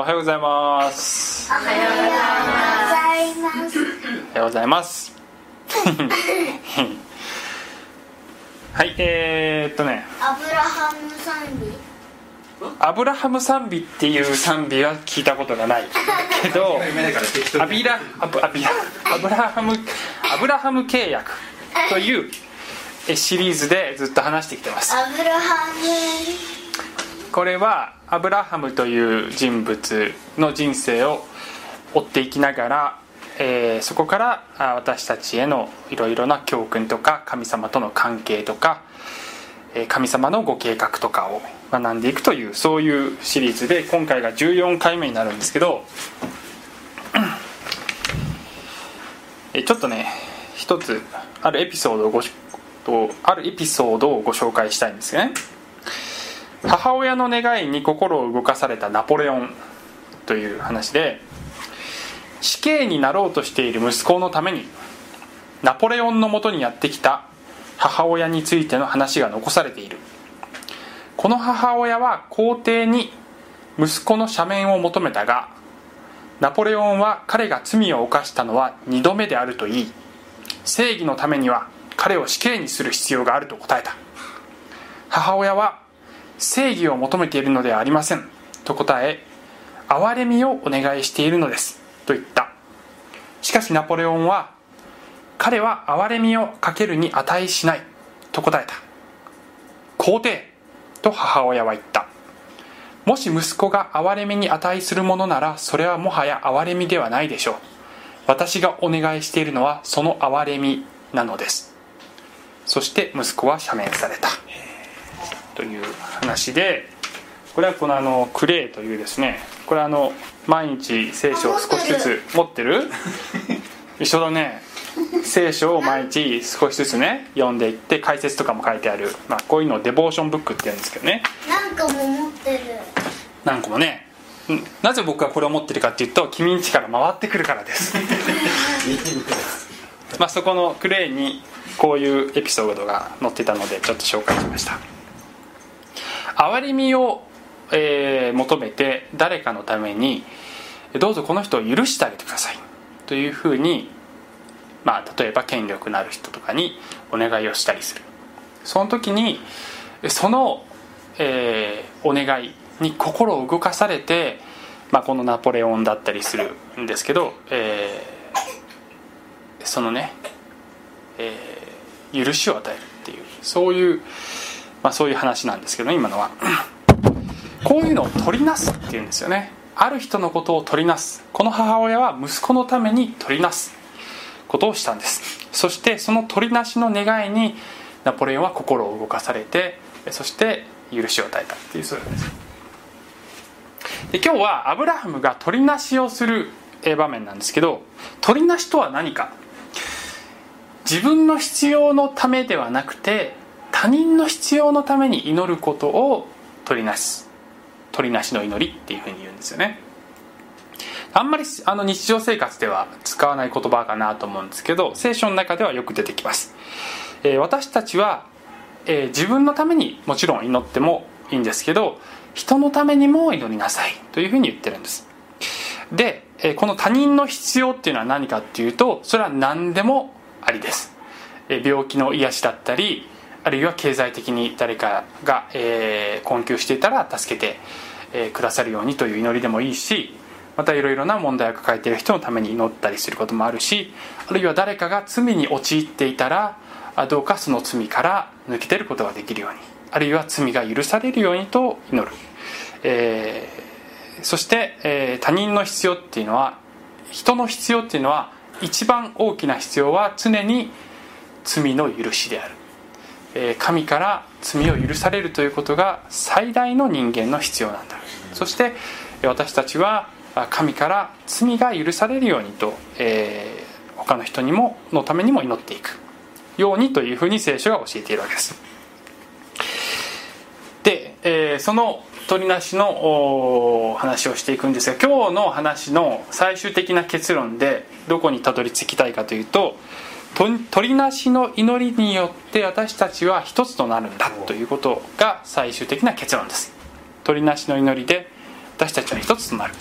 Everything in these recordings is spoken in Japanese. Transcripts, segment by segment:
おはようございます。おはようございます。おはようございます。はいえー、っとね。アブラハム賛美アブラハム賛美っていう賛美は聞いたことがない。けどアビラアブアビラアブラハムアブラハム契約というえシリーズでずっと話してきてます。アブラハムこれはアブラハムという人物の人生を追っていきながら、えーそこから私たちへのいろいろな教訓とか神様との関係とか神様のご計画とかを学んでいくというそういうシリーズで今回が14回目になるんですけどえちょっとね一つあるエピソードをごしあるエピソードをご紹介したいんですよね。母親の願いに心を動かされたナポレオンという話で死刑になろうとしている息子のためにナポレオンのもとにやってきた母親についての話が残されている。この母親は皇帝に息子の赦免を求めたがナポレオンは彼が罪を犯したのは2度目であると言い。正義のためには彼を死刑にする必要があると答えた。母親は正義を求めているのではありません。と答え憐れみをお願いしているのです。と言った。しかしナポレオンは彼は憐れみをかけるに値しない。と答えた。皇帝と母親は言った。もし息子が憐れみに値するものならそれはもはや憐れみではないでしょう。私がお願いしているのはその憐れみなのです。そして息子は赦免された。という話でこれはこのあのクレイというですねこれあの毎日聖書を少しずつ持ってる？一緒だね。聖書を毎日少しずつね読んでいって解説とかも書いてある、まあ、こういうのをデボーションブックって言うんですけどね。なんかも持ってる。何個もね。うんなぜ僕がこれを持ってるかっていうと君んちから回ってくるからです。まあそこのクレイにこういうエピソードが載ってたのでちょっと紹介しました憐れみを、えー求めて誰かのためにどうぞこの人を許してあげてください。というふうにまあ例えば権力のある人とかにお願いをしたりする。その時にその、えーお願いに心を動かされて、まあ、このナポレオンだったりするんですけど、えーそのね、えー許しを与えるっていうそういう、まあ、そういう話なんですけどね今のは。こういうのを取りなすっていうんですよね。ある人のことを取りなす。この母親は息子のために取りなす。ことをしたんです。そしてその取りなしの願いにナポレオンは心を動かされてそして許しを与えたっていうそうなんです。で今日はアブラハムが取りなしをする場面なんですけど取りなしとは何か。自分の必要のためではなくて他人の必要のために祈ることを取りなし取りなしの祈りっていうふうに言うんですよね。あんまりあの日常生活では使わない言葉かなと思うんですけど聖書の中ではよく出てきます、えー私たちは、えー自分のためにもちろん祈ってもいいんですけど人のためにも祈りなさいというふうに言ってるんです。で、えーこの他人の必要っていうのは何かっていうとそれは何でもありです、え病気の癒しだったりあるいは経済的に誰かが、えー困窮していたら助けて、えーくださるようにという祈りでもいいしまたいろいろな問題を抱えている人のために祈ったりすることもあるしあるいは誰かが罪に陥っていたらどうかその罪から抜け出ることができるようにあるいは罪が許されるようにと祈る、えーそして、えー他人の必要っていうのは人の必要っていうのは一番大きな必要は常に罪の許しである、神から罪を許されるということが最大の人間の必要なんだ。そして私たちは神から罪が許されるようにと、えー他の人にものためにも祈っていく。ようにというふうに聖書が教えているわけです。で、えーその取りなしの話をしていくんですが今日の話の最終的な結論でどこにたどり着きたいかというととりなしの祈りによって私たちは一つとなるんだということが最終的な結論です。取りなしの祈りで私たちは一つとなる。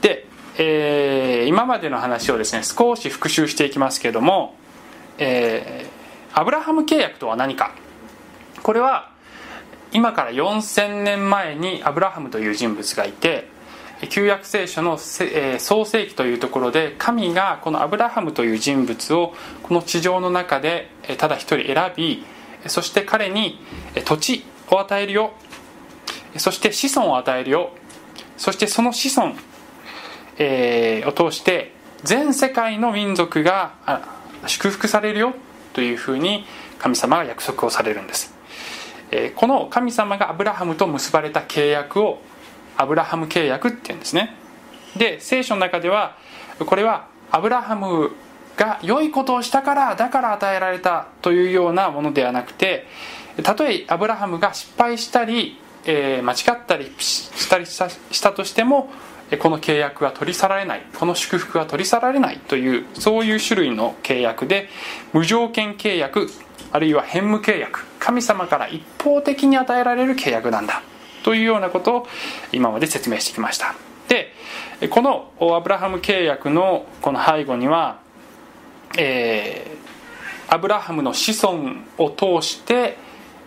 でえー今までの話をですね少し復習していきますけれども、えーアブラハム契約とは何か。これは今から4000年前にアブラハムという人物がいて旧約聖書の創世記というところで神がこのアブラハムという人物をこの地上の中でただ一人選びそして彼に土地を与えるよ。そして子孫を与えるよ。そしてその子孫、を通して全世界の民族が祝福されるよ。というふうに神様が約束をされるんです。この神様がアブラハムと結ばれた契約をアブラハム契約っていうんですね。で聖書の中ではこれはアブラハムが良いことをしたからだから与えられたというようなものではなくてたとえアブラハムが失敗したり、えー間違ったりしたりしたとしてもこの契約は取り去られない。この祝福は取り去られない。というそういう種類の契約で無条件契約あるいは変無契約神様から一方的に与えられる契約なんだ。というようなことを今まで説明してきました。でこのアブラハム契約のこの背後には、えーアブラハムの子孫を通して、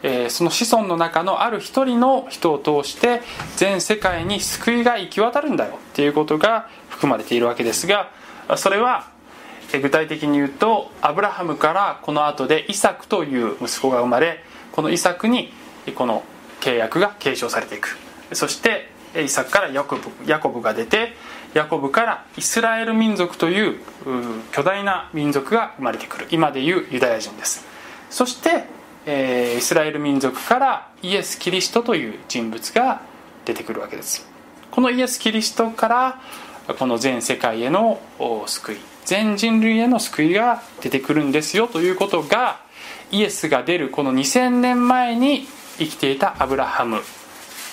えーその子孫の中のある一人の人を通して全世界に救いが行き渡るんだよ。っていうことが含まれているわけですがそれは具体的に言うとアブラハムからこの後でイサクという息子が生まれこのイサクにえこの契約が継承されていく。そしてえーイサクからヤコブヤコブが出てヤコブからイスラエル民族という巨大な民族が生まれてくる。今でいうユダヤ人です。そして、えーイスラエル民族からイエス・キリストという人物が出てくるわけです。このイエス・キリストからこの全世界への救い。全人類への救いが出てくるんですよということがイエスが出るこの2000年前に生きていたアブラハム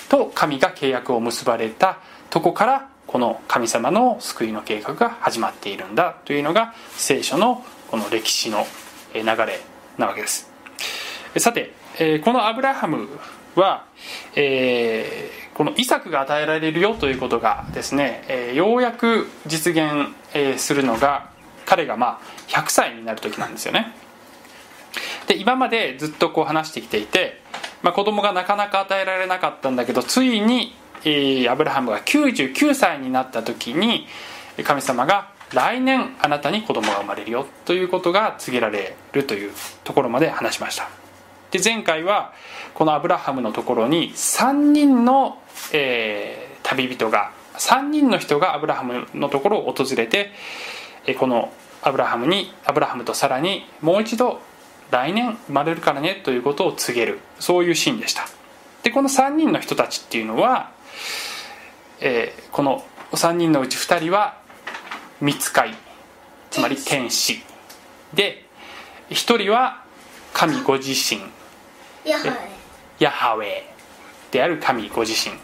と神が契約を結ばれたとこからこの神様の救いの計画が始まっているんだというのが聖書のこの歴史の流れなわけです。さてこのアブラハムは、えこのイサクが与えられるよということがですね、えようやく実現するのが彼がまあ100歳になる時なんですよね。で今までずっとこう話してきていて、まあ、子供がなかなか与えられなかったんだけどついに、えーアブラハムが99歳になった時に神様が来年あなたに子供が生まれるよということが告げられるというところまで話しました。で前回はこのアブラハムのところに3人の、えー旅人が3人の人がアブラハムのところを訪れてえこのアブラハムにアブラハムとさらにもう一度来年生まれるからねということを告げる。そういうシーンでした。でこの3人の人たちっていうのは、えーこの3人のうち2人は見つかいつまり天使。で1人は神ご自身。やはりヤハウェである神ご自身。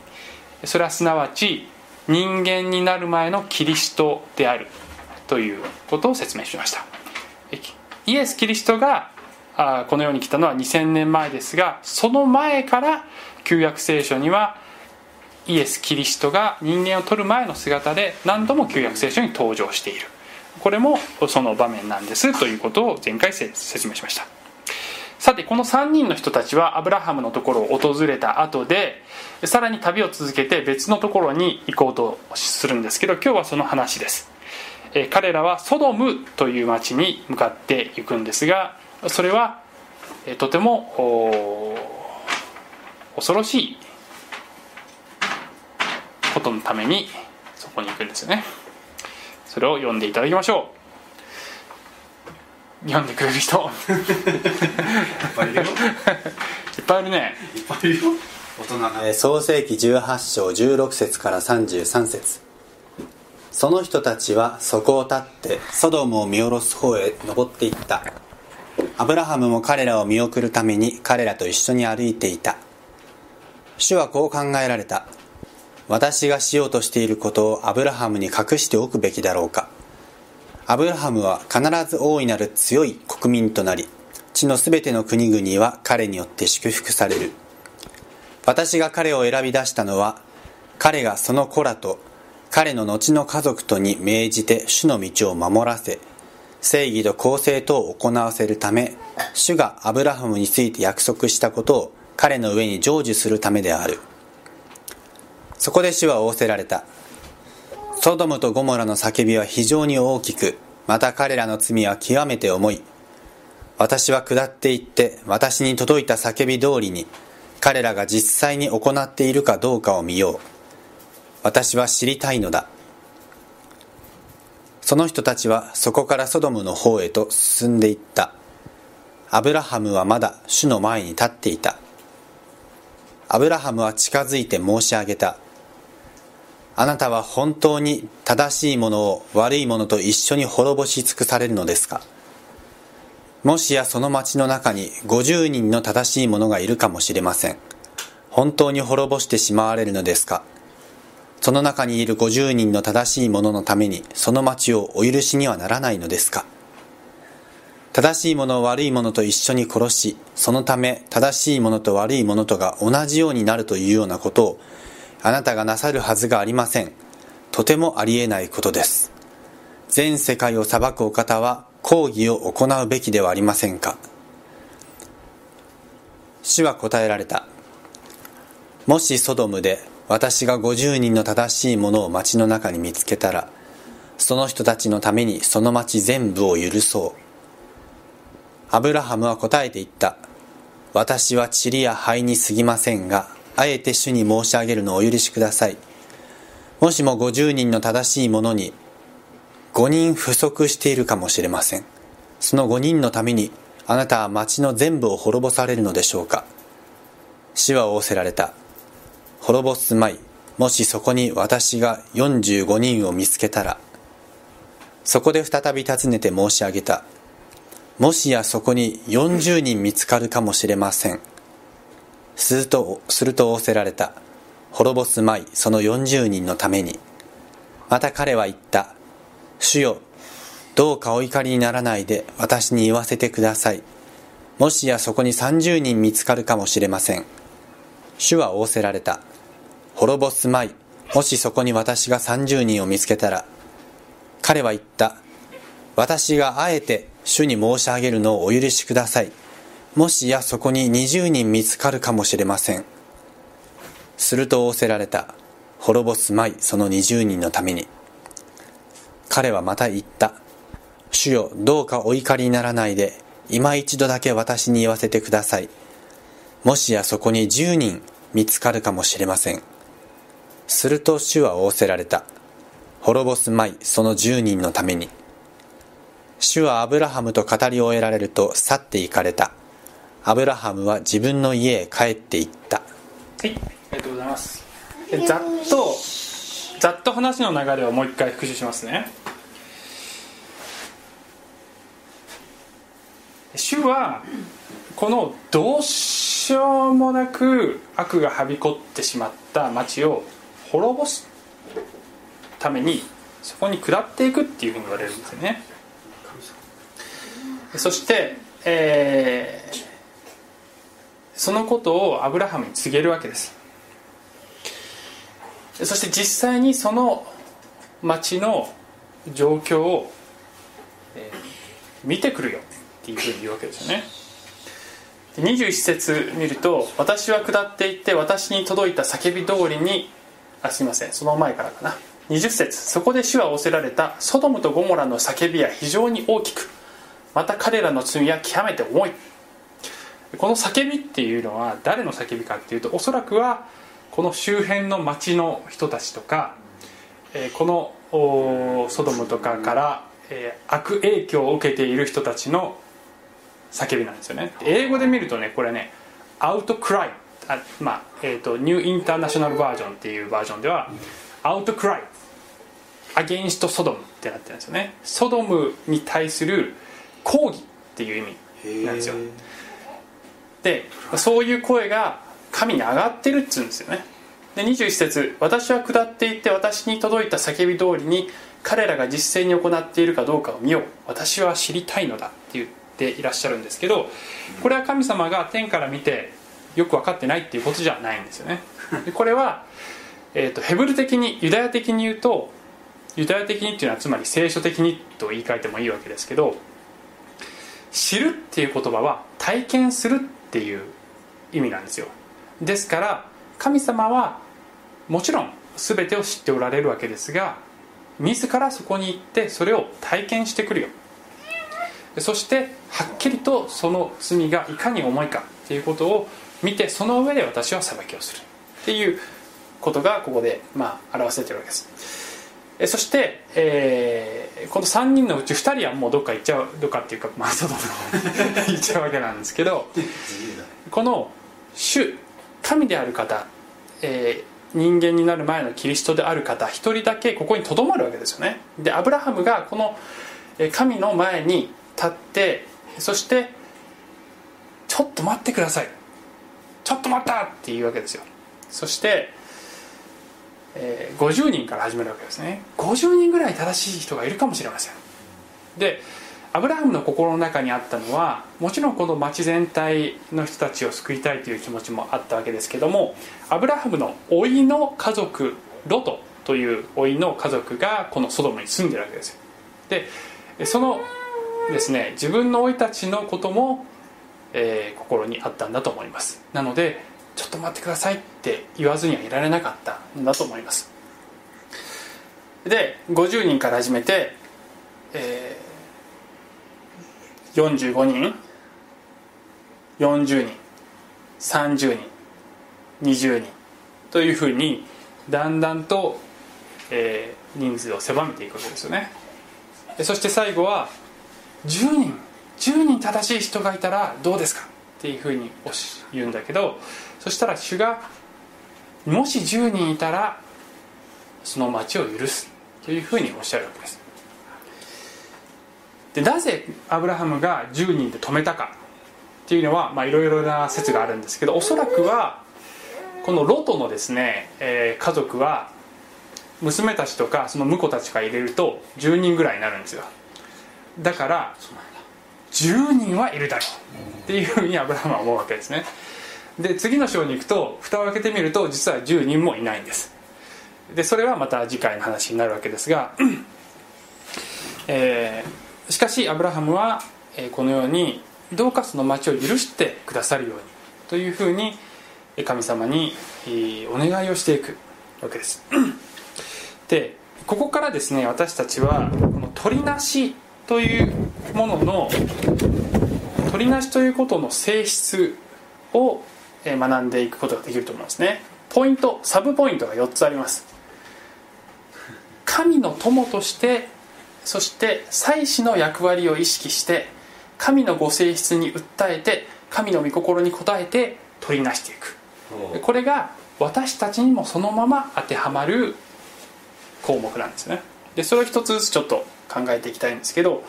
それはすなわち人間になる前のキリストであるということを説明しました。えイエス・キリストがあこの世に来たのは2000年前ですがその前から旧約聖書にはイエス・キリストが人間を取る前の姿で何度も旧約聖書に登場している。これもその場面なんですということを前回説明しました。さてこの3人の人たちはアブラハムのところを訪れた後でさらに旅を続けて別のところに行こうとするんですけど今日はその話です。彼らはソドムという町に向かっていくんですがそれはえーとても恐ろしいことのためにそこに行くんですよねそれを読んでいただきましょう読んでくれる人いっぱいいるよ。いっぱいいるねいっぱいいるよ。大人が。えー創世紀18章16節から33節その人たちはそこを立ってソドムを見下ろす方へ登っていったアブラハムも彼らを見送るために彼らと一緒に歩いていた。主はこう考えられた。私がしようとしていることをアブラハムに隠しておくべきだろうか。アブラハムは必ず大いなる強い国民となり地のすべての国々は彼によって祝福される。私が彼を選び出したのは彼がその子らと彼の後の家族とに命じて主の道を守らせ正義と公正とを行わせるため主がアブラハムについて約束したことを彼の上に成就するためである。そこで主は仰せられた。ソドムとゴモラの叫びは非常に大きくまた彼らの罪は極めて重い。私は下っていって私に届いた叫び通りに彼らが実際に行っているかどうかを見よう。私は知りたいのだ。その人たちはそこからソドムの方へと進んでいった。アブラハムはまだ主の前に立っていた。アブラハムは近づいて申し上げた。あなたは本当に正しいものを悪いものと一緒に滅ぼし尽くされるのですか？もしやその町の中に50人の正しい者がいるかもしれません。本当に滅ぼしてしまわれるのですか？その中にいる50人の正しい者のためにその町をお許しにはならないのですか？正しい者を悪い者と一緒に殺しそのため正しい者と悪い者とが同じようになるというようなことをあなたがなさるはずがありません。とてもありえないことです。全世界を裁くお方は抗議を行うべきではありませんか？主は答えられた。もしソドムで私が50人の正しいものを町の中に見つけたらその人たちのためにその町全部を許そう。アブラハムは答えて言った。私は塵や灰に過ぎませんがあえて主に申し上げるのをお許しください。もしも50人の正しいものに5人不足しているかもしれません。その5人のためにあなたは町の全部を滅ぼされるのでしょうか。死は仰せられた。滅ぼすまい。もしそこに私が45人を見つけたらそこで再び尋ねて申し上げた。もしやそこに40人見つかるかもしれません。するとすると仰せられた。滅ぼすまいその40人のために。また彼は言った。主よどうかお怒りにならないで私に言わせてください。もしやそこに30人見つかるかもしれません。主は仰せられた。滅ぼすまい。もしそこに私が30人を見つけたら彼は言った。私があえて主に申し上げるのをお許しください。もしやそこに20人見つかるかもしれません。すると仰せられた。滅ぼすまい。その20人のために。彼はまた言った。主よどうかお怒りにならないで。今一度だけ私に言わせてください。もしやそこに10人見つかるかもしれません。すると主は仰せられた。滅ぼすまいその10人のために。主はアブラハムと語り終えられると去って行かれた。アブラハムは自分の家へ帰って行った。はいありがとうございます。ざっとざっと話の流れをもう一回復習しますね。主はこのどうしようもなく悪がはびこってしまった町を滅ぼすためにそこに下っていくっていうふうに言われるんですよね。そして、えーそのことをアブラハムに告げるわけです。そして実際にその町の状況を、えー見てくるよっていうふうに言うわけですよね。で21節見ると「私は下っていって私に届いた叫び通りに」あすいません。その前からかな。20節。そこで主は仰せられた。ソドムとゴモラの叫びは非常に大きく。また彼らの罪は極めて重い。この叫びっていうのは誰の叫びかっていうとおそらくはこの周辺の町の人たちとか、えこのソドムとかから、え悪影響を受けている人たちの叫びなんですよね。英語で見るとねこれねアウトクライあまあえー、とニューインターナショナルバージョンっていうバージョンではアウトクライアゲインストソドムってなってるんですよね。ソドムに対する抗議っていう意味なんですよ。でそういう声が神に上がってるっつうんですよね。で21節私は下っていって私に届いた叫び通りに彼らが実践に行っているかどうかを見よう。私は知りたいのだって言っていらっしゃるんですけどこれは神様が天から見てよく分かってないっていうことじゃないんですよね。でこれは、えー、とヘブル的にユダヤ的に言うとユダヤ的にっていうのはつまり聖書的にと言い換えてもいいわけですけど知るっていう言葉は体験するっていう意味なんですよ。ですから神様はもちろん全てを知っておられるわけですが自らそこに行ってそれを体験してくるよ。そしてはっきりとその罪がいかに重いかっていうことを見てその上で私は裁きをする。っていうことがここでまあ表されてるわけです。えそして、えーこの3人のうち2人はもうどっか行っちゃうどっかっていうかまあ外の方に 行っちゃうわけなんですけどこの主神である方、えー人間になる前のキリストである方一人だけここにとどまるわけですよね。でアブラハムがこの神の前に立ってそして「ちょっと待ってください。ちょっと待った!」っていうわけですよ。そして、えー50人から始めるわけですね。50人ぐらい正しい人がいるかもしれません。でアブラハムの心の中にあったのはもちろんこの町全体の人たちを救いたいという気持ちもあったわけですけどもアブラハムの甥いの家族ロトという甥いの家族がこのソドムに住んでるわけですよ。でそのですね自分の甥いたちのことも、えー心にあったんだと思います。なのでちょっと待ってくださいって言わずにはいられなかったんだと思います。で50人から始めて、えー45人40人30人20人というふうにだんだんと、えー人数を狭めていくわけですよね。そして最後は10人。10人正しい人がいたらどうですかっていうふうに言うんだけどそしたら主がもし10人いたらその町を許すというふうにおっしゃるわけです。でなぜアブラハムが10人で止めたかっていうのはまあいろいろな説があるんですけどおそらくはこのロトのですね、えー家族は娘たちとかその婿たちが入れると10人ぐらいになるんですよ。だから10人はいるだろうっていうふうにアブラハムは思うわけですね。で次の章に行くと蓋を開けてみると実は10人もいないんです。でそれはまた次回の話になるわけですが、えーしかしアブラハムは、えこのようにどうかその町を許してくださるようにというふうに神様に、お願いをしていくわけです。でここからですね私たちはこの取りなしというものの取りなしということの性質をえー学んでいくことができると思いますね。ポイントサブポイントが4つあります。神の友としてそして祭司の役割を意識して神のご性質に訴えて神の御心に応えて取りなしていく。でこれが私たちにもそのまま当てはまる項目なんですね。でそれを一つずつちょっと考えていきたいんですけど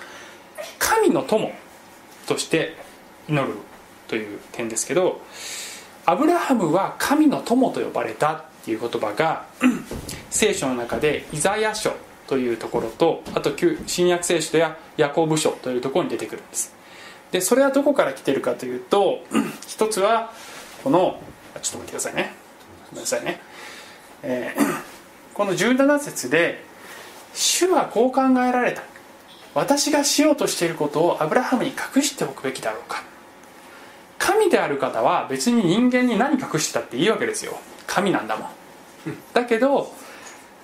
神の友として祈るという点ですけどアブラハムは神の友と呼ばれたっていう言葉が 聖書の中でイザヤ書というところとあと旧新約聖書やヤコブ書というところに出てくるんです。でそれはどこから来てるかというと 一つはこのちょっと待ってくださいね。ごめんなさいね、えー この17節で「主はこう考えられた。私がしようとしていることをアブラハムに隠しておくべきだろうか」神である方は別に人間に何隠してたっていいわけですよ。神なんだもん。だけど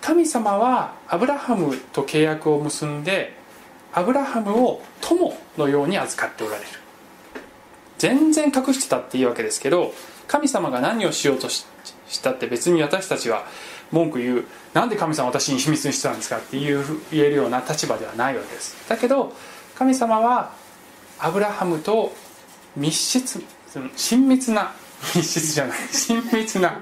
神様はアブラハムと契約を結んでアブラハムを友のように預かっておられる。全然隠してたっていいわけですけど神様が何をしようとししたって別に私たちは文句言う。なんで神様私に秘密にしてたんですかっていう言えるような立場ではないわけです。だけど神様はアブラハムと密室その親密な密室じゃない。親密な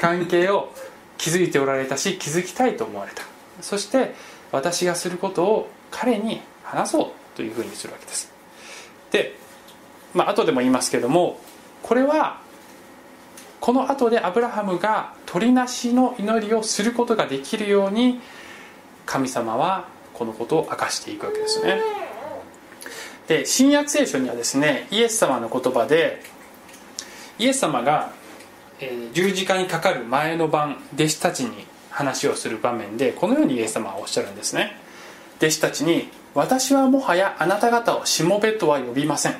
関係を築いておられたし築きたいと思われた。そして私がすることを彼に話そうというふうにするわけです。でまあ後でも言いますけどもこれはこの後でアブラハムが鳥なしの祈りをすることができるように神様はこのことを明かしていくわけですね。で新約聖書にはですねイエス様の言葉でイエス様が、え十字架にかかる前の晩弟子たちに話をする場面でこのようにイエス様はおっしゃるんですね。弟子たちに「私はもはやあなた方をしもべとは呼びません」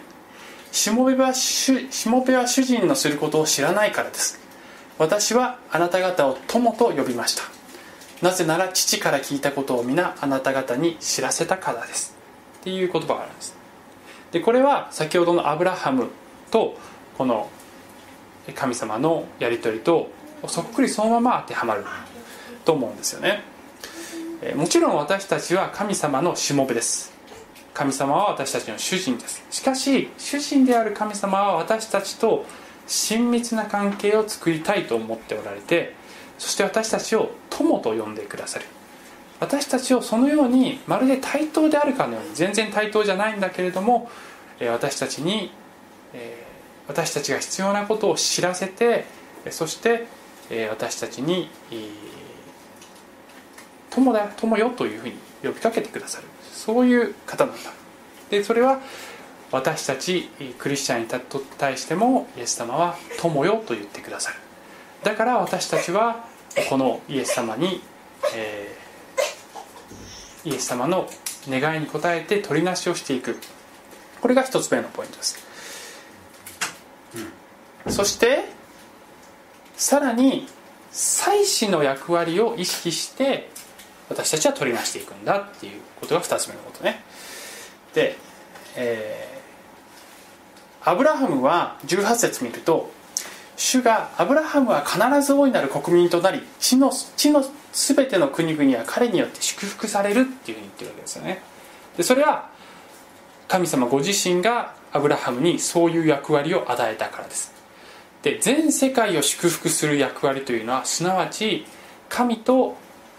しもべは主しもべは主人のすることを知らないからです。私はあなた方を友と呼びました。なぜなら父から聞いたことを皆あなた方に知らせたからです。っていう言葉があるんです。でこれは先ほどのアブラハムとこの神様のやり取りとそっくりそのまま当てはまると思うんですよね。もちろん私たちは神様のしもべです。神様は私たちの主人です。しかし主人である神様は私たちと親密な関係を作りたいと思っておられてそして私たちを友と呼んでくださる。私たちをそのようにまるで対等であるかのように全然対等じゃないんだけれども私たちに、私たちが必要なことを知らせてそして私たちに友だ友よというふうに呼びかけてくださる。そういう方なんだ。でそれは私たちクリスチャンに対してもイエス様は友よと言ってくださる。だから私たちはこのイエス様に、えーイエス様の願いに応えて取りなしをしていく。これが一つ目のポイントです、うん。そしてさらに祭司の役割を意識して私たちは取りなしていくんだっていうことが2つ目のことね。で、えーアブラハムは18節見ると主がアブラハムは必ず大いなる国民となり地の地の全ての国々は彼によって祝福されるっていうふうに言ってるわけですよね。でそれは神様ご自身がアブラハムにそういう役割を与えたからです。で全世界を祝福する役割というのはすなわち神と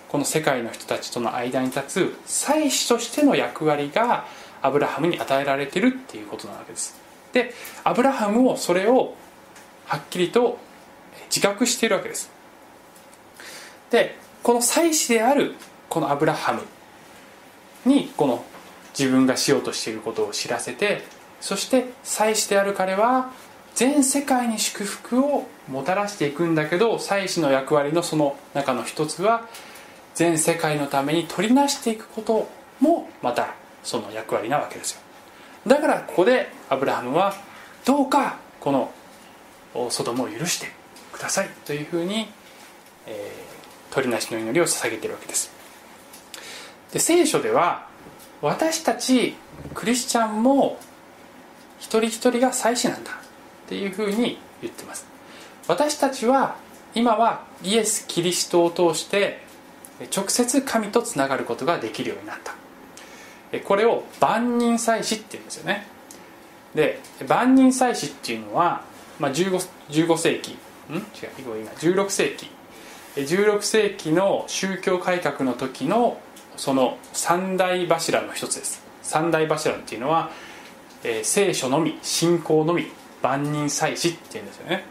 この世界の人たちとの間に立つ祭司としての役割がアブラハムに与えられてるっていうことなわけです。でアブラハムもそれをはっきりと自覚しているわけです。でこの祭司であるこのアブラハムにこの自分がしようとしていることを知らせてそして祭司である彼は全世界に祝福をもたらしていくんだけど祭司の役割のその中の一つは全世界のために取りなしていくこともまたその役割なわけですよ。だからここでアブラハムはどうかこのソドムを許してくださいというふうに、えー、取りなしの祈りを捧げているわけです。で聖書では私たちクリスチャンも一人一人が祭司なんだっていうふうに言ってます。私たちは今はイエス・キリストを通して直接神とつながることができるようになった。これを万人祭司っていうんですよね。で万人祭司っていうのは、まあ、15, 15世紀。ん？違う今16世紀。16世紀の宗教改革の時のその三大柱の一つです。三大柱っていうのは、えー聖書のみ信仰のみ万人祭司っていうんですよね。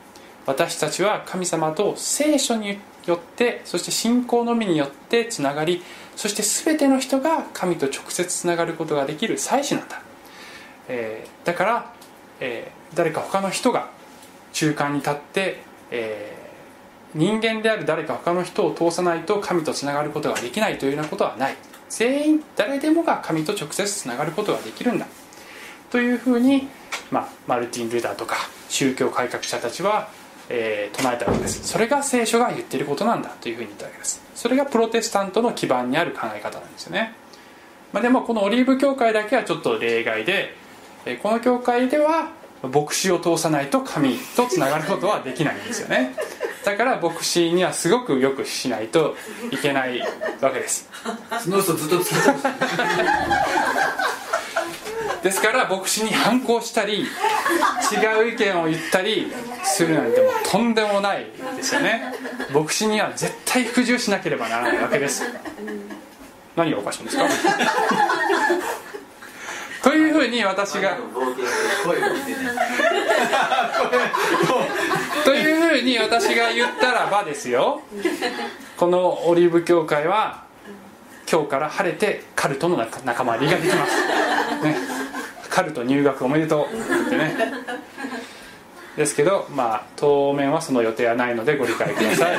私たちは神様と聖書によってそして信仰のみによってつながりそして全ての人が神と直接つながることができる祭司なんだ、えーだから、えー誰か他の人が中間に立って、えー人間である誰か他の人を通さないと神とつながることができないというようなことはない。全員誰でもが神と直接つながることができるんだ。というふうに、まあ、マルティン・ルターとか宗教改革者たちは、えー唱えたわけです。それが聖書が言っていることなんだというふうに言ったわけです。それがプロテスタントの基盤にある考え方なんですよね、まあ、でもこのオリーブ教会だけはちょっと例外で、えーこの教会では牧師を通さないと神とつながることはできないんですよね。だから牧師にはすごくよくしないといけないわけです。その人ずっと続けてですから牧師に反抗したり違う意見を言ったりするなんてもうとんでもないですよね。牧師には絶対服従しなければならないわけです。何がおかしいんですか？というふうに私がというふうに私が言ったらばですよ。このオリーブ教会は今日から晴れてカルトの仲仲間入りができます、ね、カルト入学おめでとうってね。ですけどまあ当面はその予定はないのでご理解くださ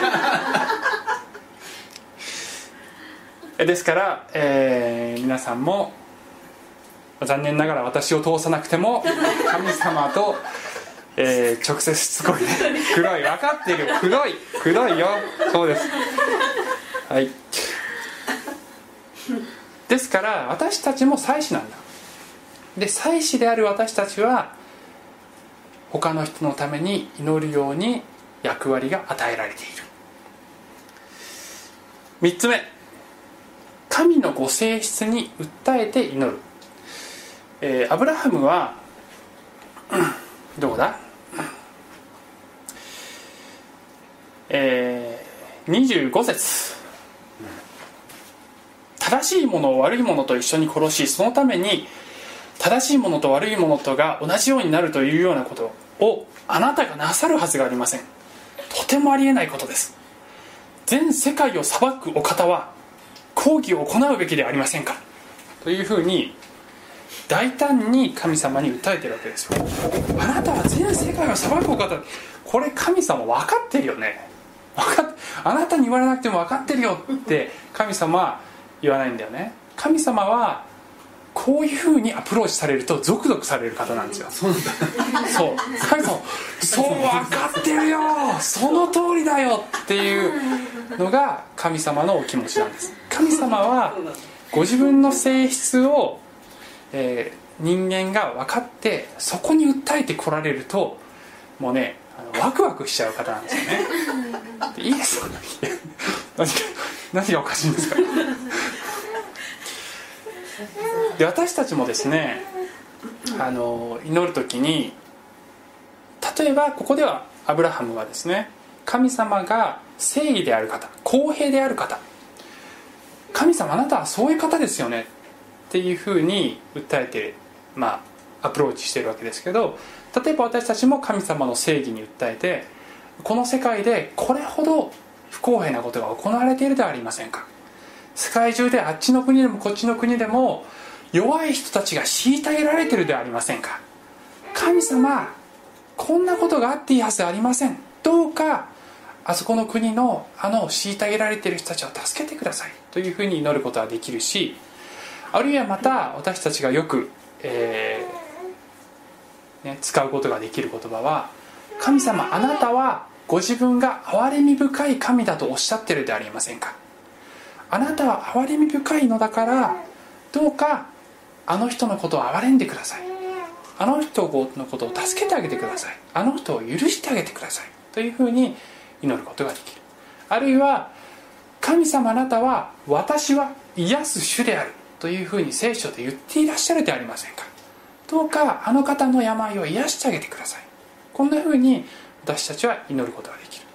い。ですから、えー皆さんも残念ながら私を通さなくても神様と、えー直接しつこいね。黒い分かってる。黒い黒いよ。そうです。はい。ですから私たちも祭司なんだ。で祭司である私たちは他の人のために祈るように役割が与えられている。3つ目。神のご性質に訴えて祈る、えーアブラハムは どこだ？えー25節。正しいものを悪いものと一緒に殺しそのために正しいものと悪いものとが同じようになるというようなことをあなたがなさるはずがありません。とてもありえないことです。全世界を裁くお方は抗議を行うべきではありませんか。というふうに大胆に神様に訴えてるわけですよ。あなたは全世界を裁くお方。これ神様分かってるよね。分かっあなたに言われなくても分かってるよって神様は言わないんだよね。神様はこういうふうにアプローチされるとゾクゾクされる方なんですよ。そうそう。そう。分かってるよ。その通りだよっていうのが神様のお気持ちなんです。神様はご自分の性質を、えー人間が分かってそこに訴えてこられるともうねあのワクワクしちゃう方なんですよね。でいいですか何が何がおかしいんですか？で私たちもですねあの祈る時に例えばここではアブラハムはですね神様が正義である方公平である方神様あなたはそういう方ですよねっていうふうに訴えてまあアプローチしてるわけですけど例えば私たちも神様の正義に訴えてこの世界でこれほど不公平なことが行われているではありませんか。世界中であっちの国でもこっちの国でも弱い人たちが虐げられてるではありませんか。神様こんなことがあっていいはずありません。どうかあそこの国のあの虐げられてる人たちを助けてください。というふうに祈ることはできるしあるいはまた私たちがよく、えーね、使うことができる言葉は「神様あなたはご自分が憐れみ深い神だとおっしゃってるでありませんか」あなたは憐れみ深いのだからどうかあの人のことを憐れんでください。あの人のことを助けてあげてください。あの人を許してあげてください。というふうに祈ることができる。あるいは神様あなたは私は癒す主である。というふうに聖書で言っていらっしゃるでありませんか。どうかあの方の病を癒してあげてください。こんなふうに私たちは祈ることができる。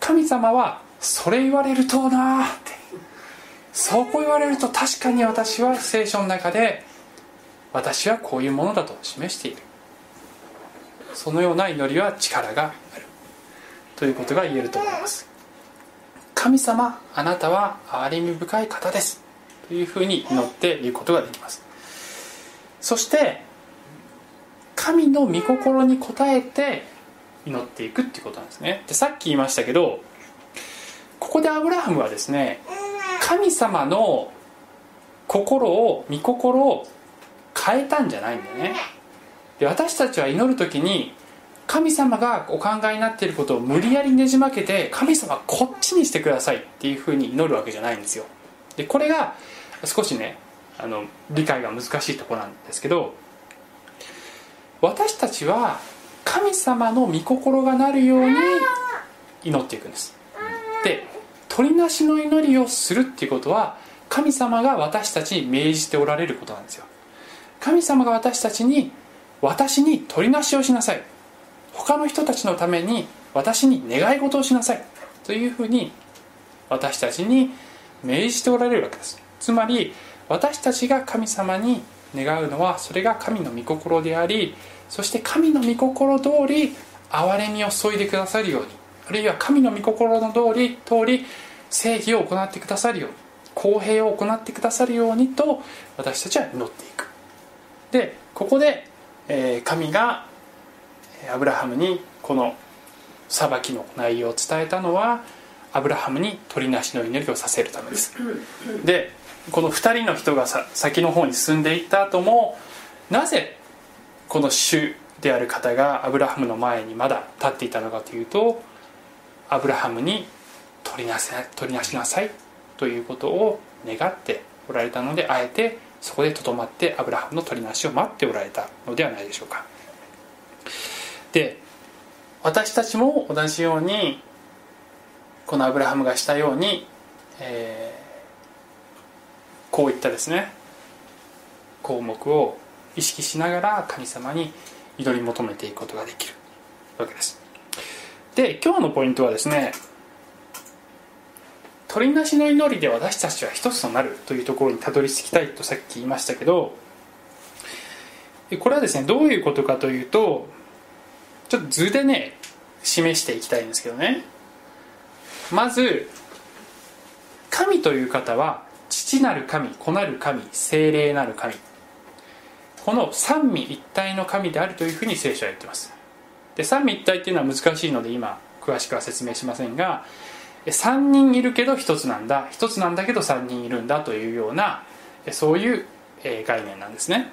神様はそれ言われるとなって。そうこう言われると確かに私は聖書の中で私はこういうものだと示している。そのような祈りは力がある。ということが言えると思います。神様あなたは憐れみ深い方です。というふうに祈って言うことができます。そして神の御心に応えて祈っていくっていうことなんですね。でさっき言いましたけどここでアブラハムはですね神様の心を御心を変えたんじゃないんだよね。で私たちは祈る時に神様がお考えになっていることを無理やりねじ曲げて神様こっちにしてくださいっていうふうに祈るわけじゃないんですよ。でこれが少しねあの理解が難しいとこなんですけど私たちは神様の御心がなるように祈っていくんです。で取りなしの祈りをするっていうことは神様が私たちに命じておられることなんですよ。神様が私たちに私に取りなしをしなさい。他の人たちのために私に願い事をしなさい。というふうに私たちに命じておられるわけです。つまり私たちが神様に願うのはそれが神の御心でありそして神の御心通り憐れみを注いでくださるように。あるいは神の御心の通り通り正義を行ってくださるように公平を行ってくださるようにと私たちは祈っていく。でここで、え神がアブラハムにこの裁きの内容を伝えたのはアブラハムに取りなしの祈りをさせるためです。でこの2人の人がさ先の方に進んでいった後もなぜこの主である方がアブラハムの前にまだ立っていたのかというとアブラハムに取りなせ取りなしなさいということを願っておられたのであえてそこでとどまってアブラハムの取りなしを待っておられたのではないでしょうか。で私たちも同じようにこのアブラハムがしたように、えーこういったですね項目を意識しながら神様に祈り求めていくことができるわけです。で今日のポイントはですね取りなしの祈りで私たちは一つとなるというところにたどり着きたいとさっき言いましたけどこれはですねどういうことかというとちょっと図でね示していきたいんですけどね。まず神という方は父なる神子なる神精霊なる神。この三位一体の神であるというふうに聖書は言ってます。で三位一体っていうのは難しいので今詳しくは説明しませんが3人いるけど1つなんだ1つなんだけど3人いるんだというようなそういう概念なんですね。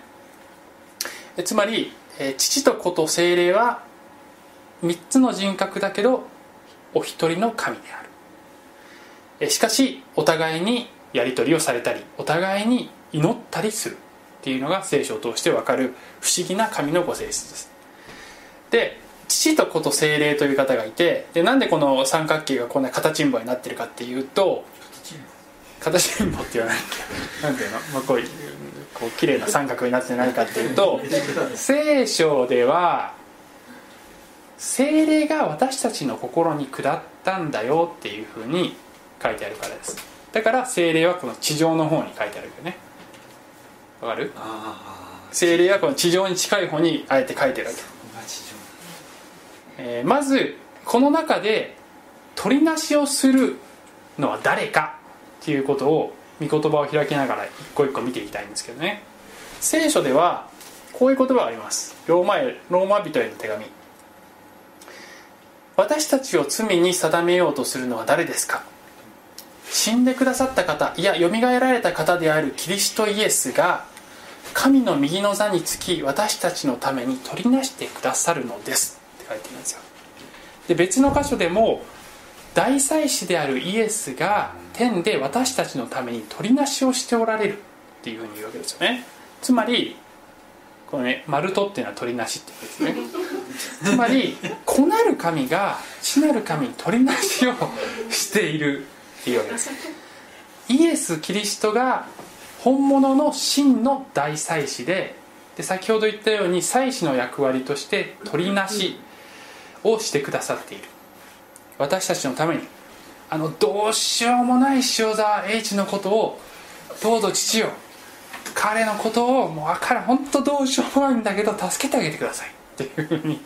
つまり父と子と精霊は3つの人格だけどお一人の神である。しかしお互いにやり取りをされたりお互いに祈ったりするっていうのが聖書を通して分かる不思議な神のご性質です。で父と子と精霊という方がいてでなんでこの三角形がこんな形んぼになってるかっていうと形んぼって言わない。んだよなんていうの、まあ、こういうこう綺麗な三角になってないかっていうと聖書では精霊が私たちの心に下ったんだよっていうふうに書いてあるからです。だから精霊はこの地上の方に書いてあるよね。わかる？あ精霊はこの地上に近い方にあえて書いてるわけ、えーまずこの中で取りなしをするのは誰かっていうことを御言葉を開きながら一個一個見ていきたいんですけどね。聖書ではこういう言葉があります。ローマへローマ人への手紙。私たちを罪に定めようとするのは誰ですか？死んでくださった方いやよみがえられた方であるキリストイエスが神の右の座につき私たちのために取りなしてくださるのです。書いてるんですよ。で別の箇所でも大祭司であるイエスが天で私たちのために取りなしをしておられるっていうふうに言うわけですよね。つまりこのね「丸と」っていうのは取りなしって言うんですね。つまり子なる神が父なる神に取りなしをしているっていうわけです。イエス・キリストが本物の真の大祭司でで先ほど言ったように祭司の役割として取りなしをしてくださっている。私たちのために。あのどうしようもない塩沢栄一のことをどうぞ父よ彼のことをもう分からん。本当どうしようもないんだけど助けてあげてください。っていうふうに。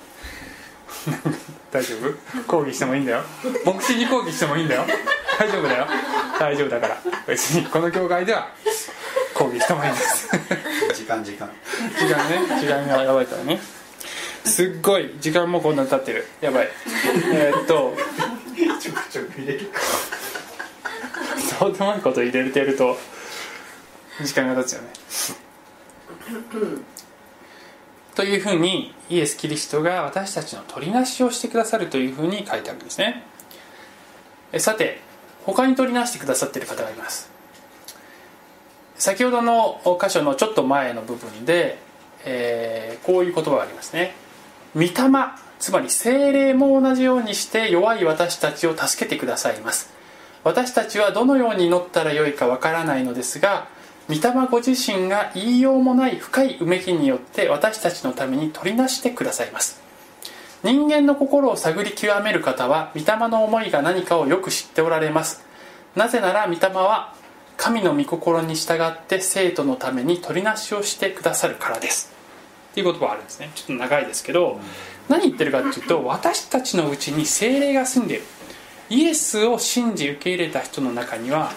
大丈夫？抗議してもいいんだよ。牧師に抗議してもいいんだよ。大丈夫だよ。大丈夫だから。別にこの教会では抗議してもいいんです。時間時間。時間ね。時間がやばいからねすっごい時間もこんなに経ってる。やばい。えっと。ちょくちょく入れる。どうでもいいこと入れてると時間が経つよね。というふうにイエス・キリストが私たちの取りなしをしてくださるというふうに書いてあるんですね。えさて他に取りなしてくださっている方がいます。先ほどの箇所のちょっと前の部分で、えーこういう言葉がありますね。御霊つまり精霊も同じようにして弱い私たちを助けてくださいます。私たちはどのように祈ったらよいかわからないのですが御霊ご自身が言いようもない深いうめきによって私たちのために取りなしてくださいます。人間の心を探り極める方は御霊の思いが何かをよく知っておられます。なぜなら御霊は神の御心に従って生徒のために取りなしをしてくださるからです。っていう言葉があるんですね。ちょっと長いですけど何言ってるかっていうと私たちのうちに精霊が住んでいる。イエスを信じ受け入れた人の中には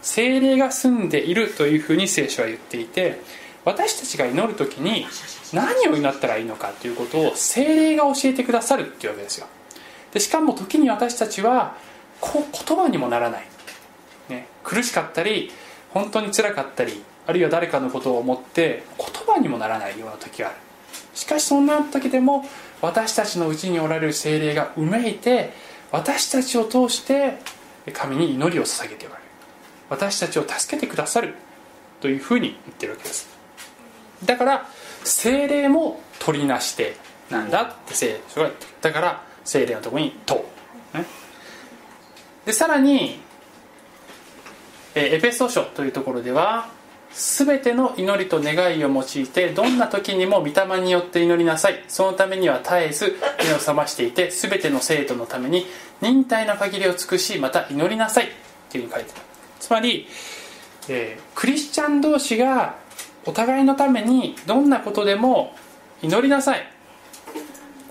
精霊が住んでいるというふうに聖書は言っていて私たちが祈る時に何を祈ったらいいのかということを精霊が教えてくださるっていうわけですよ。でしかも時に私たちはこう言葉にもならない、ね、苦しかったり本当につらかったりあるいは誰かのことを思って言葉にもならないような時がある。しかしそんな時でも私たちのうちにおられる精霊がうめいて私たちを通して神に祈りを捧げておられる。私たちを助けてくださる。というふうに言ってるわけです。だから精霊も取りなしてなんだって聖書が言ってる。だから精霊のところに「と」ね、でさらにえエペソ書というところでは全ての祈りと願いを用いてどんな時にも御霊によって祈りなさい。そのためには絶えず目を覚ましていて全ての生徒のために忍耐の限りを尽くしまた祈りなさい。っていうふうに書いてある。つまり、えー、クリスチャン同士がお互いのためにどんなことでも祈りなさい。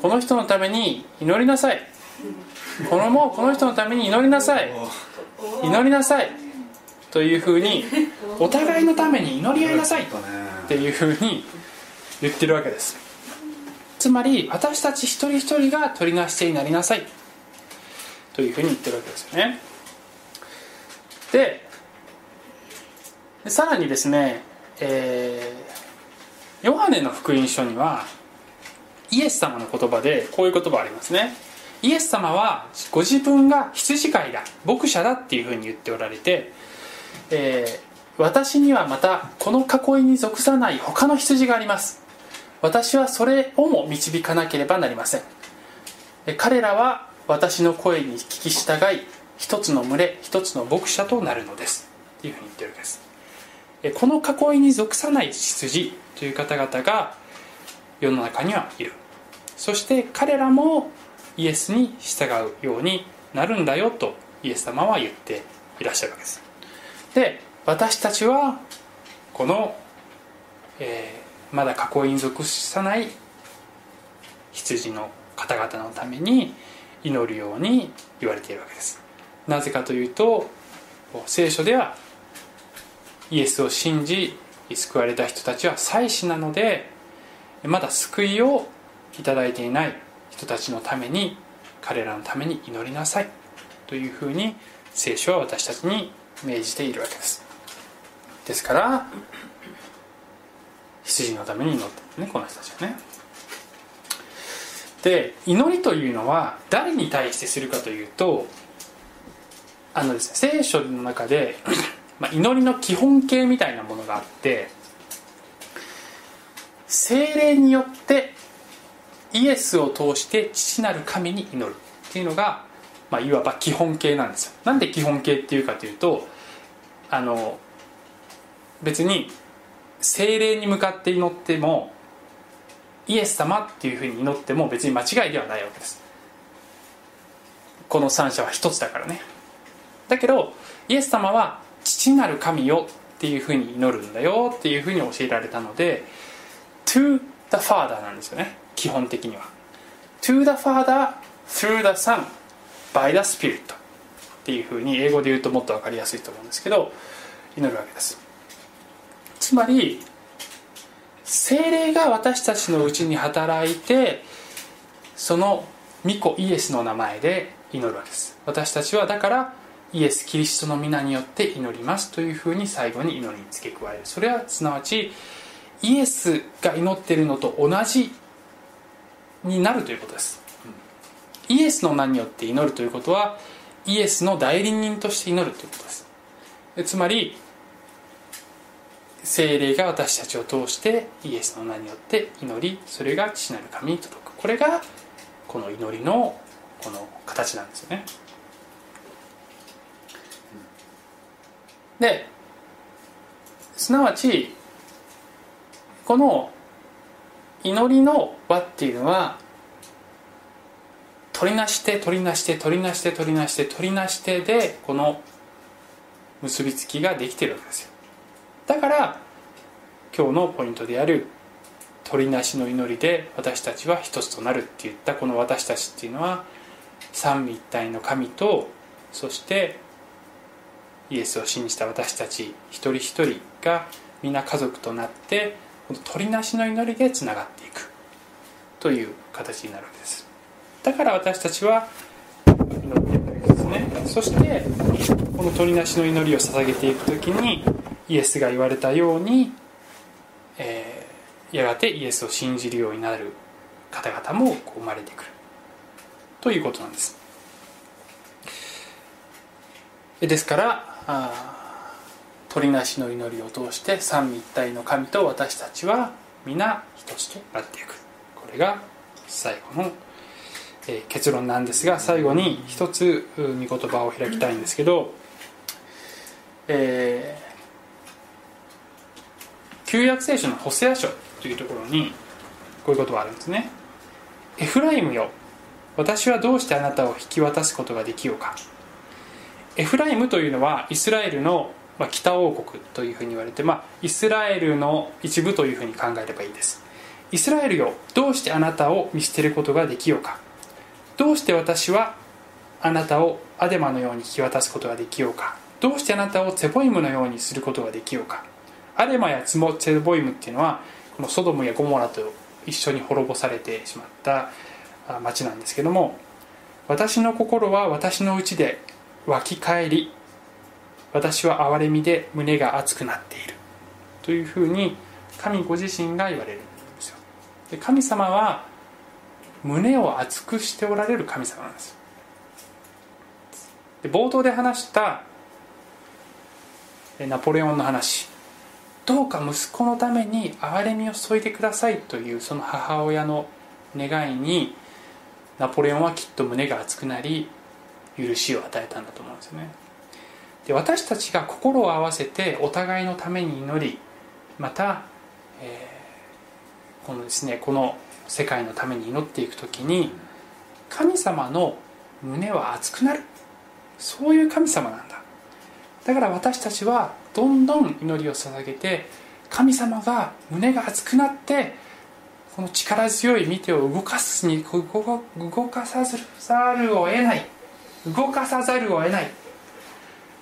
この人のために祈りなさい。このもこの人のために祈りなさい。祈りなさい。というふうにお互いのために祈り合いなさい。っていうふうに言ってるわけです。つまり私たち一人一人が取りなし手になりなさい。というふうに言ってるわけですよね。でさらにですね、えー、ヨハネの福音書にはイエス様の言葉でこういう言葉ありますね。イエス様はご自分が羊飼いだ牧者だっていうふうに言っておられてえー、私にはまたこの囲いに属さない他の羊があります。私はそれをも導かなければなりません。彼らは私の声に聞き従い一つの群れ一つの牧者となるのです。というふうに言ってるわけです。この囲いに属さない羊という方々が世の中にはいる。そして彼らもイエスに従うようになるんだよとイエス様は言っていらっしゃるわけです。で私たちはこの、えー、まだ囲いに属さない羊の方々のために祈るように言われているわけです。なぜかというと聖書ではイエスを信じ救われた人たちは祭司なのでまだ救いをいただいていない人たちのために彼らのために祈りなさいというふうに聖書は私たちに命じているわけです。ですから羊のために祈ってるねこの人たちはね。で祈りというのは誰に対してするかというとあのですね聖書の中で、まあ、祈りの基本形みたいなものがあって精霊によってイエスを通して父なる神に祈るっていうのがまあ、いわば基本形なんですよ。なんで基本形っていうかというとあの別に精霊に向かって祈ってもイエス様っていうふうに祈っても別に間違いではないわけです。この三者は一つだからね。だけどイエス様は父なる神よっていうふうに祈るんだよっていうふうに教えられたので to the Father なんですよね。基本的には。to the Father through the Son by the Spirit っていうふうに英語で言うともっと分かりやすいと思うんですけど祈るわけです。つまり精霊が私たちのうちに働いてその御子イエスの名前で祈るわけです。私たちはだからイエス・キリストの皆によって祈りますというふうに最後に祈りに付け加える。それはすなわちイエスが祈っているのと同じになるということです。イエスの名によって祈るということはイエスの代理人として祈るということです。つまり精霊が私たちを通してイエスの名によって祈りそれが父なる神に届く。これがこの祈りのこの形なんですよね。ですなわちこの祈りの輪っていうのは取りなして取りなして取りなして取りなして取りなしてでこの結びつきができてるわけですよ。だから今日のポイントである取りなしの祈りで私たちは一つとなるって言ったこの私たちっていうのは三位一体の神とそしてイエスを信じた私たち一人一人が皆家族となってこの鳥なしの祈りでつながっていく。という形になるわけです。だから私たちは祈っていくわけですね。そしてこの鳥なしの祈りを捧げていく時にイエスが言われたように、えーやがてイエスを信じるようになる方々も生まれてくる。ということなんです。ですからあ鳥なしの祈りを通して三位一体の神と私たちは皆一つとなっていく。これが最後の、えー結論なんですが最後に一つう御言葉を開きたいんですけど、えー旧約聖書のホセア書というところにこういうことがあるんですね。エフライムよ私はどうしてあなたを引き渡すことができようか。エフライムというのはイスラエルの北王国というふうに言われて、まあ、イスラエルの一部というふうに考えればいいです。イスラエルよどうしてあなたを見捨てることができようか。どうして私はあなたをアデマのように引き渡すことができようか？どうしてあなたをツェボイムのようにすることができようか？アデマやツモツェボイムっていうのはこのソドムやゴモラと一緒に滅ぼされてしまった町なんですけども私の心は私のうちで湧き返り私は憐れみで胸が熱くなっている。というふうに神ご自身が言われるんですよ。で神様は胸を熱くしておられる神様なんです。で冒頭で話したえナポレオンの話。どうか息子のために憐れみを注いでくださいというその母親の願いにナポレオンはきっと胸が熱くなり許しを与えたんだと思うんですよね。で私たちが心を合わせてお互いのために祈りまた、えーこのですねこの世界のために祈っていく時に神様の胸は熱くなる。そういう神様なんだ。だから私たちはどんどん祈りを捧げて神様が胸が熱くなってこの力強い見てを動かすに動かさざるを得ない。動かさざるを得ない。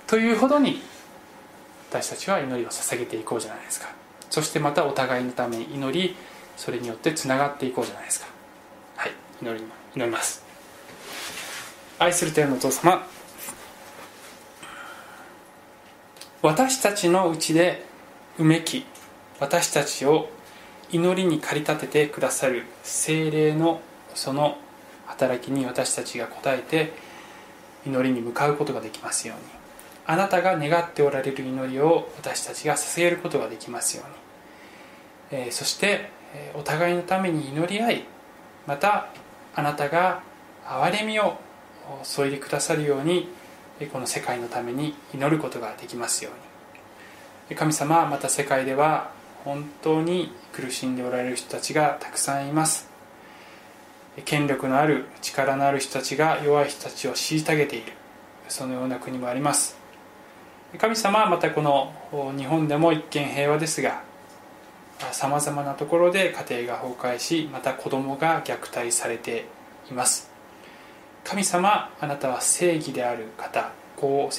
というほどに私たちは祈りを捧げていこうじゃないですか。そしてまたお互いのために祈りそれによってつながっていこうじゃないですか。はい。祈り祈ります。愛する天のお父様。私たちのうちでうめき私たちを祈りに駆り立ててくださる精霊のその働きに私たちが応えて祈りに向かうことができますように。あなたが願っておられる祈りを私たちが捧げることができますように、えーそしてお互いのために祈り合いまたあなたが憐れみを注いでくださるようにこの世界のために祈ることができますように。神様また世界では本当に苦しんでおられる人たちがたくさんいます。権力のある力のある人たちが弱い人たちを虐げている。そのような国もあります。神様はまたこの日本でも一見平和ですがさまざまなところで家庭が崩壊しまた子供が虐待されています。神様あなたは正義である方公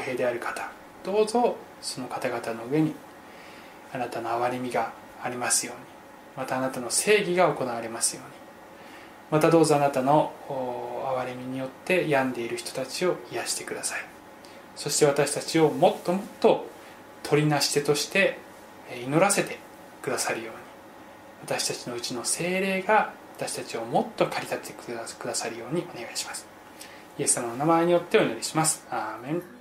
平である方どうぞその方々の上にあなたの憐れみがありますように。またあなたの正義が行われますように。またどうぞあなたの憐れみによって病んでいる人たちを癒してください。そして私たちをもっともっと取りなし手として祈らせてくださるように。私たちのうちの精霊が私たちをもっと駆り立ててくださるようにお願いします。イエス様の名前によってお祈りします。アーメン。